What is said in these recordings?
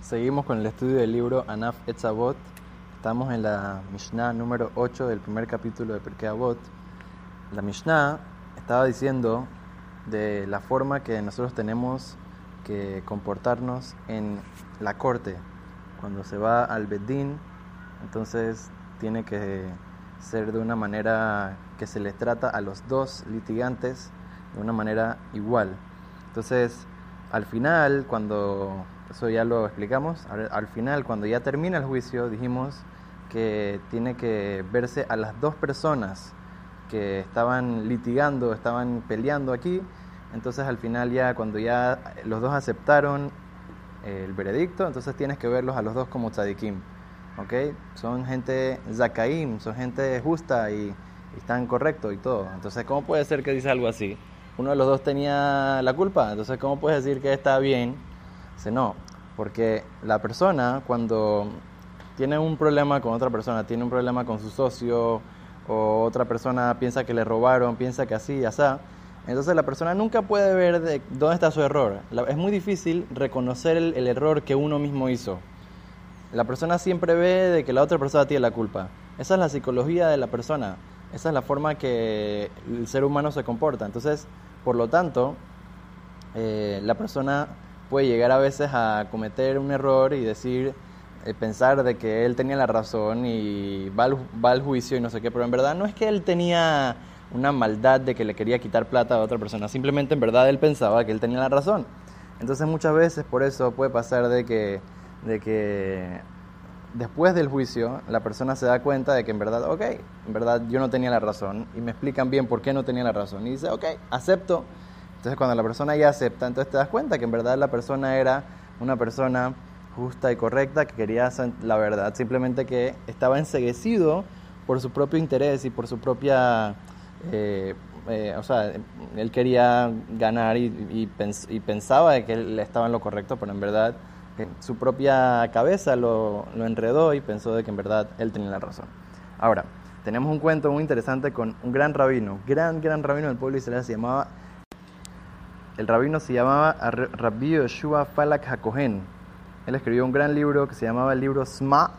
Seguimos con el estudio del libro Anaf Etzavot. Estamos en la Mishnah número 8 del primer capítulo de Pirkei Avot. La Mishnah estaba diciendo de la forma que nosotros tenemos que comportarnos en la corte. Cuando se va al Bedín, entonces tiene que ser de una manera que se les trata a los dos litigantes de una manera igual. Entonces, al final, cuando eso ya lo explicamos. Al final, cuando ya termina el juicio, dijimos que tiene que verse a las dos personas que estaban litigando, estaban peleando aquí. Entonces, al final, ya cuando ya los dos aceptaron el veredicto, entonces tienes que verlos a los dos como tzadikim. ¿Ok? Son gente zakaim, son gente justa y, y están correctos y todo. Entonces, ¿cómo puede ser que dice algo así? Uno de los dos tenía la culpa, entonces, ¿cómo puedes decir que está bien? Dice, no, porque la persona cuando tiene un problema con otra persona, tiene un problema con su socio, o otra persona piensa que le robaron, piensa que así, así, entonces la persona nunca puede ver de dónde está su error. Es muy difícil reconocer el, el, error que uno mismo hizo. La persona siempre ve de que la otra persona tiene la culpa. Esa es la psicología de la persona. Esa es la forma que el ser humano se comporta. Entonces, por lo tanto, eh, la persona puede llegar a veces a cometer un error y decir, eh, pensar de que él tenía la razón y va al, va al juicio y no sé qué, pero en verdad no es que él tenía una maldad de que le quería quitar plata a otra persona, simplemente en verdad él pensaba que él tenía la razón. Entonces muchas veces por eso puede pasar de que, de que después del juicio la persona se da cuenta de que en verdad, ok, en verdad yo no tenía la razón y me explican bien por qué no tenía la razón y dice, ok, acepto entonces cuando la persona ya acepta, entonces te das cuenta que en verdad la persona era una persona justa y correcta que quería hacer la verdad, simplemente que estaba enseguecido por su propio interés y por su propia... Eh, eh, o sea, él quería ganar y, pens y, pensaba que él estaba en lo correcto, pero en verdad su propia cabeza lo, enredó y pensó de que en verdad él tenía la razón. Ahora, tenemos un cuento muy interesante con un gran rabino, gran, gran rabino del pueblo israelí, se llamaba el rabino se llamaba Rabbi Yoshua Falak HaKohen. Él escribió un gran libro que se llamaba el libro Sma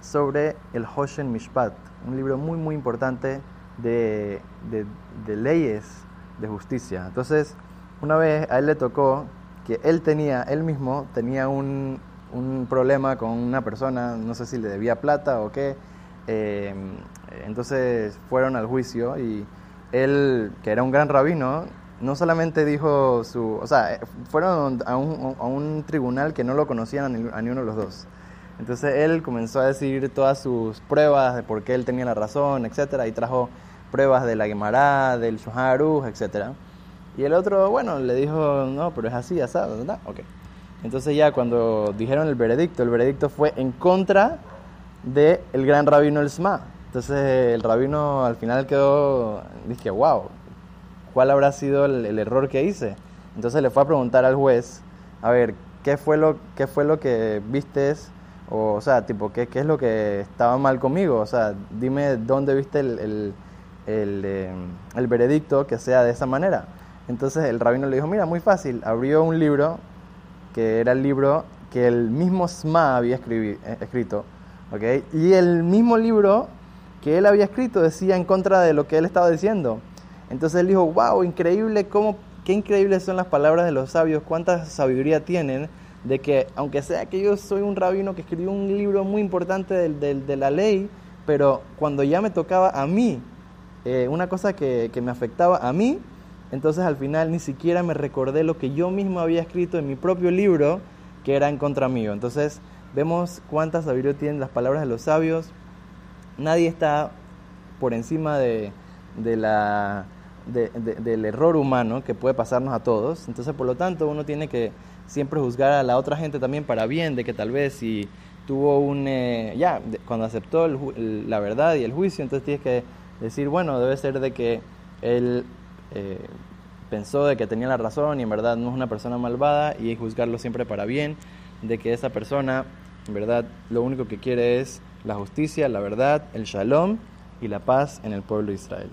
sobre el Hoshen Mishpat, un libro muy muy importante de, de, de, leyes de justicia. Entonces, una vez a él le tocó que él tenía, él mismo tenía un, un problema con una persona, no sé si le debía plata o qué, eh, entonces fueron al juicio y él, que era un gran rabino, no solamente dijo su, o sea, fueron a un, a un tribunal que no lo conocían a ni, a ni, uno de los dos. Entonces él comenzó a decir todas sus pruebas de por qué él tenía la razón, etcétera, y trajo pruebas de la Gemara, del Shulchan etcétera. Y el otro, bueno, le dijo, no, pero es así, asado, ¿verdad? Ok. Entonces ya cuando dijeron el veredicto, el veredicto fue en contra del el gran rabino El Sma. Entonces el rabino al final quedó, dije, wow, cuál habrá sido el, error que hice. Entonces le fue a preguntar al juez, a ver, ¿qué fue lo, qué fue lo que vistes? O, sea, tipo, ¿qué, ¿qué es lo que estaba mal conmigo? O sea, dime dónde viste el, el, eh, el veredicto que sea de esa manera. Entonces el rabino le dijo, mira, muy fácil, abrió un libro, que era el libro que el mismo Sma había eh, escrito, ¿ok? Y el mismo libro que él había escrito decía en contra de lo que él estaba diciendo. Entonces él dijo, wow, increíble, cómo, qué increíbles son las palabras de los sabios, cuánta sabiduría tienen, de que aunque sea que yo soy un rabino que escribió un libro muy importante de, de, la ley, pero cuando ya me tocaba a mí, eh, una cosa que, que me afectaba a mí, entonces al final ni siquiera me recordé lo que yo mismo había escrito en mi propio libro, que era en contra mío. Entonces vemos cuánta sabiduría tienen las palabras de los sabios. Nadie está por encima de, de la de, de, del error humano que puede pasarnos a todos. Entonces, por lo tanto, uno tiene que siempre juzgar a la otra gente también para bien, de que tal vez si tuvo un... Eh, ya, de, cuando aceptó el, la verdad y el juicio, entonces tienes que decir, bueno, debe ser de que él eh, pensó de que tenía la razón y en verdad no es una persona malvada y juzgarlo siempre para bien, de que esa persona en verdad lo único que quiere es la justicia, la verdad, el shalom y la paz en el pueblo de Israel.